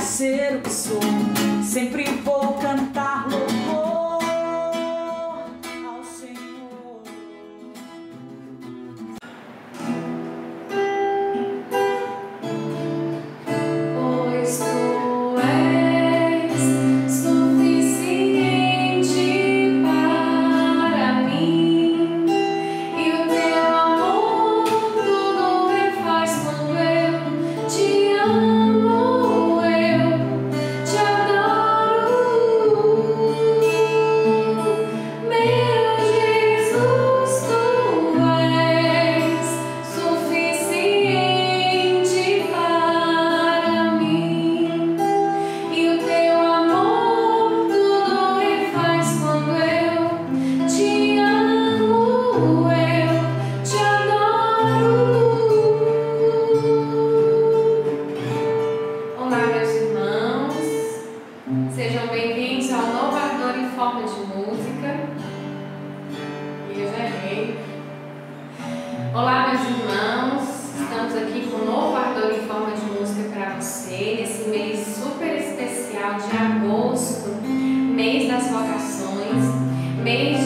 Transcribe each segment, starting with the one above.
ser o que sou. Você, nesse mês super especial de agosto, mês das vocações, mês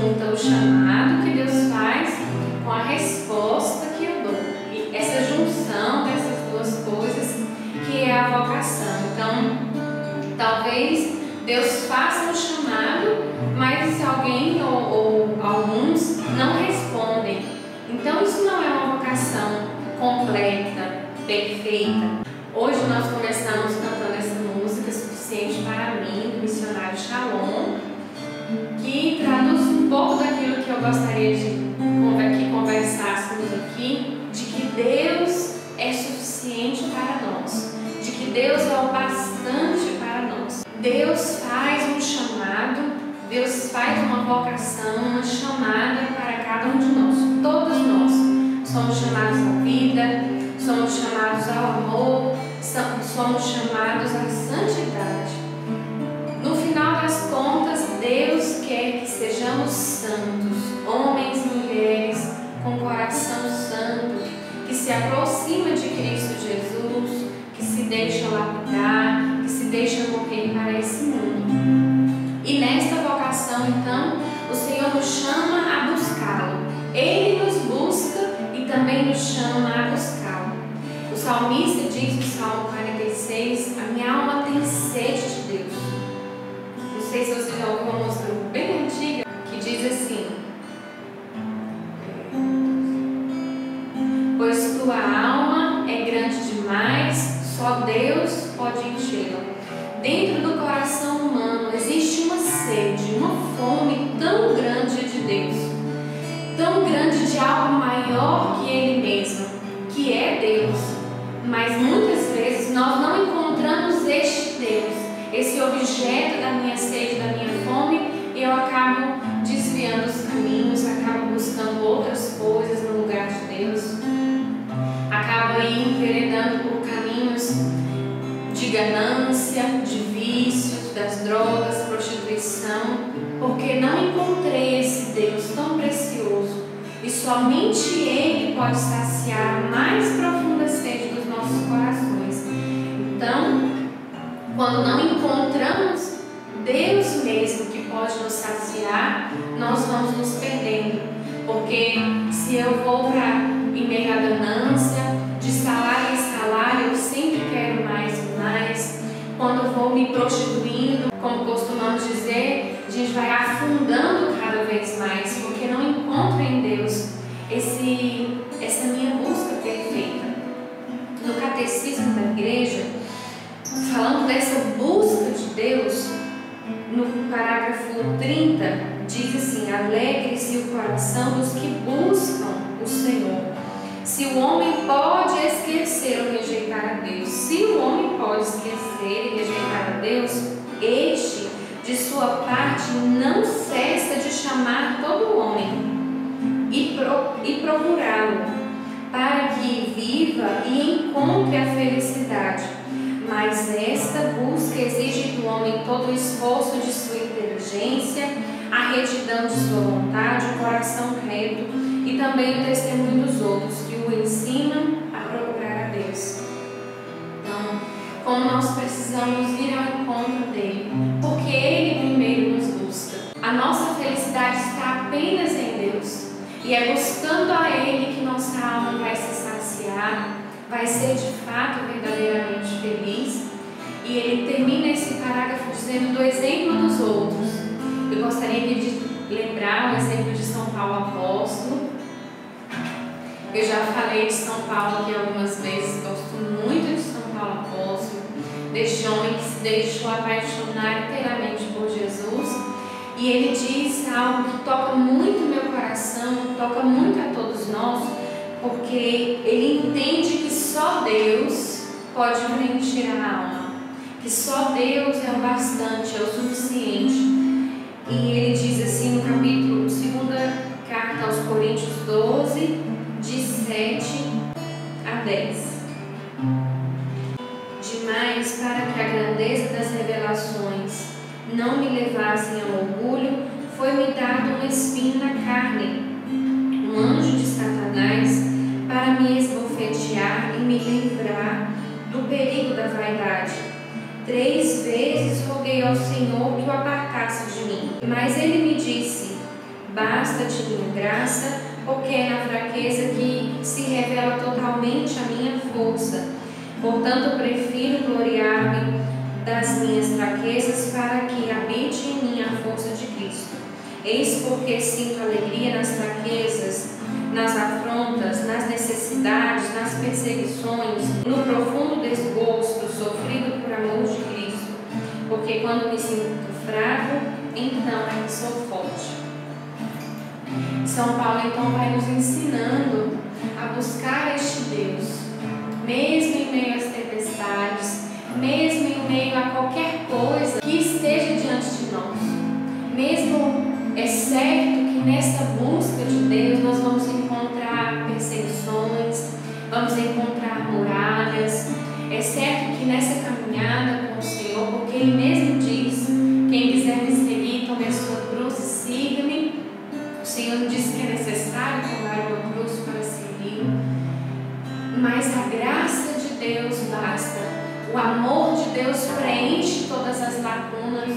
junta o chamado que Deus faz com a resposta que eu dou. E essa junção dessas duas coisas que é a vocação. Então, talvez Deus faça um chamado, mas alguém ou, ou alguns não respondem. Então, isso não é uma vocação completa, perfeita. Hoje nós começamos cantando conver- que conversássemos aqui, de que Deus é suficiente para nós, de que Deus é o bastante para nós. Deus faz um chamado, Deus faz uma vocação, uma chamada para cada um de nós, todos nós. Somos chamados à vida, somos chamados ao amor, som- somos chamados à santidade. No final das contas, Deus quer que sejamos santos, se aproxima de Cristo Jesus, que se deixa lapidar, que se deixa morrer para esse mundo. E nesta vocação, então, o Senhor nos chama a buscá-lo. Ele nos busca e também nos chama a buscá-lo. O salmista diz no Salmo 46: A minha alma tem sede de Deus. Não sei se você já ouviu uma música bem antiga que diz assim: Deus pode enchê-la. Dentro do coração humano existe uma sede, uma fome tão grande de Deus, tão grande de algo maior que Ele mesmo, que é Deus. Mas muitas vezes nós não encontramos este Deus, esse objeto da minha sede, da minha fome, e eu acabo desviando os caminhos, acabo buscando outras coisas no lugar de Deus, acabo aí enveredando por caminhos de ganância, de vícios, das drogas, prostituição, porque não encontrei esse Deus tão precioso e somente Ele pode saciar a mais profunda sede dos nossos corações. Então, quando não encontramos Deus mesmo que pode nos saciar, nós vamos nos perdendo. Porque se eu vou para em meio à ganância, de salário em salário, eu e mais. Quando vou me prostituindo, como costumamos dizer, a gente vai afundando cada vez mais, porque não encontro em Deus esse, essa minha busca perfeita. No catecismo da igreja, falando dessa busca de Deus, no parágrafo 30, diz assim: Alegre-se o coração dos que buscam o Senhor. Se o homem pode esquecer ou rejeitar a Deus, se o homem pode esquecer e rejeitar a Deus, este, de sua parte, não cessa de chamar todo homem e, pro, e procurá-lo, para que viva e encontre a felicidade. Mas esta busca exige do homem todo o esforço de sua inteligência, a retidão de sua vontade, o coração reto e também o testemunho dos outros, que o ensinam a procurar a Deus. Então, como nós precisamos ir ao encontro dele, porque ele primeiro nos busca. A nossa felicidade está apenas em Deus. E é buscando a Ele que nossa alma vai se saciar, vai ser de fato verdadeiramente feliz. E ele termina esse parágrafo dizendo do exemplo dos outros. Eu gostaria de lembrar o exemplo de São Paulo apóstolo. Eu já falei de São Paulo aqui algumas vezes, gosto muito de São Paulo apóstolo, deste homem que se deixou apaixonar inteiramente por Jesus. E ele diz algo que toca muito meu coração, toca muito a todos nós, porque ele entende que só Deus pode preencher a alma, que só Deus é o bastante, é o suficiente. E ele diz assim no capítulo, segunda carta aos Coríntios 12, de 7 a 10. Demais para que a grandeza das revelações não me levassem ao orgulho, foi-me dado um espinho na carne, um anjo de Satanás, para me esbofetear e me livrar do perigo da vaidade. Três vezes roguei ao Senhor que o apartasse de mim. Mas ele me disse: Basta-te minha graça, porque é na fraqueza que se revela totalmente a minha força. Portanto, prefiro gloriar-me das minhas fraquezas para que habite em mim a força de Cristo. Eis porque sinto alegria nas fraquezas, nas afrontas, nas necessidades, nas perseguições, no profundo desgosto sofrido por amor de Cristo. Porque quando me sinto fraco, então é que sou forte. São Paulo então vai nos ensinando a buscar este Deus, mesmo em meio às tempestades, mesmo em meio a qualquer coisa que esteja diante de nós. Mesmo é certo que nesta busca de Deus nós vamos encontrar perseguições, vamos encontrar muralhas. É certo que nessa caminhada com o Senhor, porque Ele mesmo diz: quem quiser me seguir, tome a sua cruz e siga-me. O Senhor diz que é necessário tomar uma cruz para seguir. Mas a graça de Deus basta. O amor de Deus preenche todas as lacunas.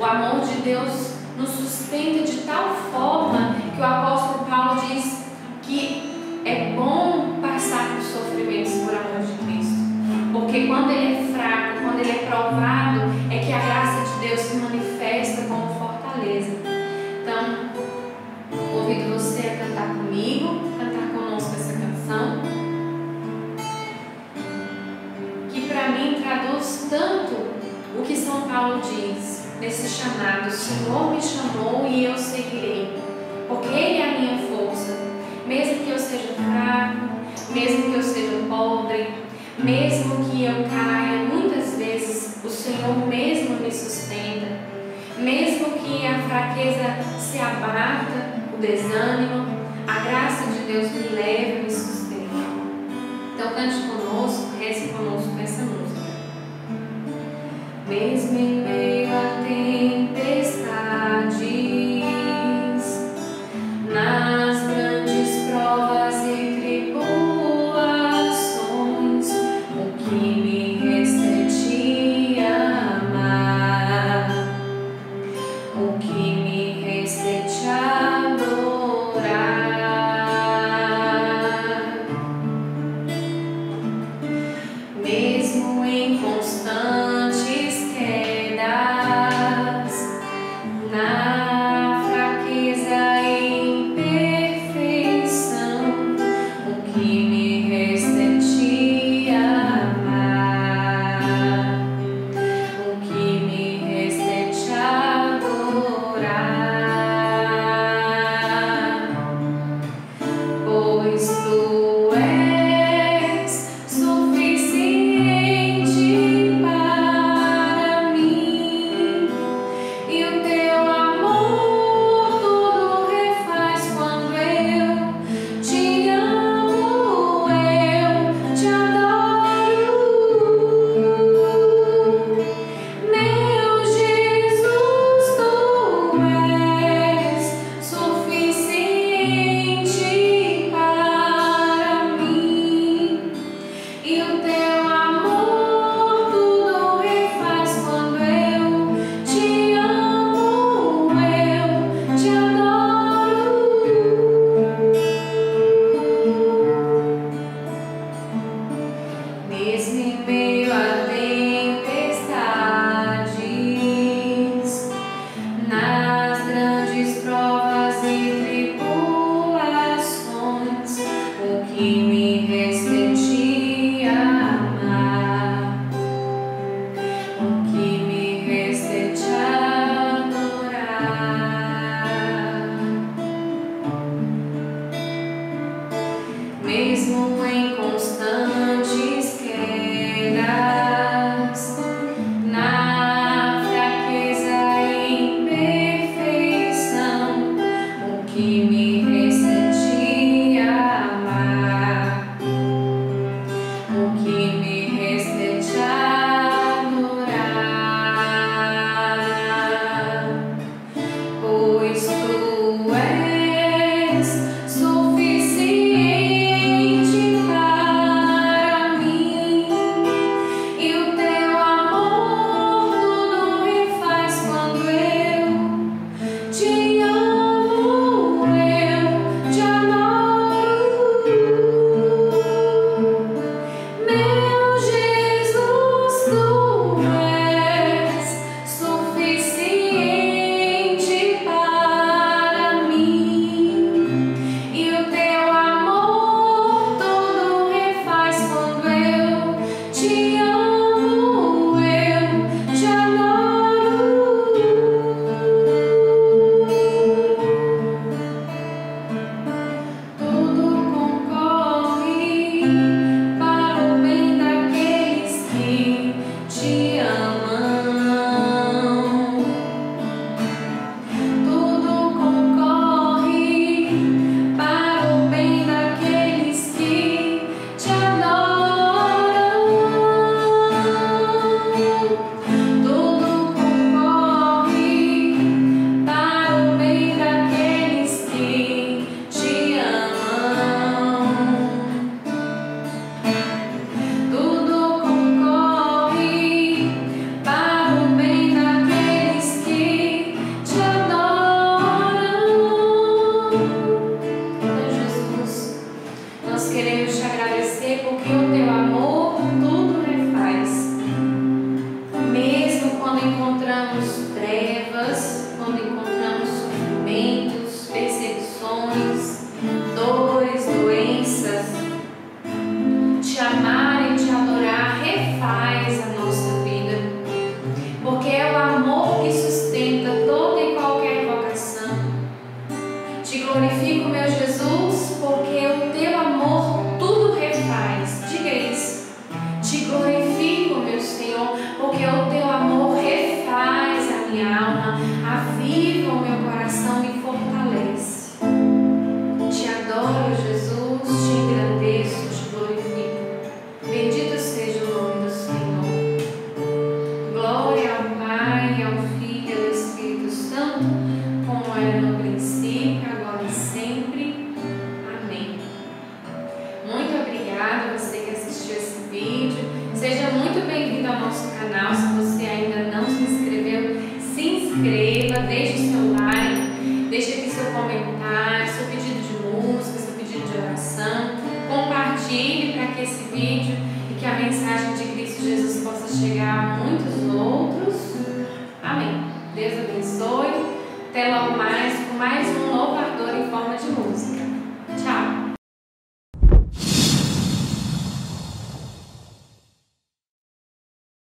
O amor de Deus nos sustenta de tal forma que o apóstolo Paulo diz que é bom passar por sofrimentos por amor de Cristo. Porque quando ele é fraco, quando ele é provado, nesse chamado: O Senhor me chamou e eu seguirei, porque Ele é a minha força. Mesmo que eu seja fraco, mesmo que eu seja pobre, mesmo que eu caia, muitas vezes o Senhor mesmo me sustenta. Mesmo que a fraqueza se abata, o desânimo, a graça de Deus me leve e me sustenta. Então cante conosco, reze conosco essa música. Mesmo em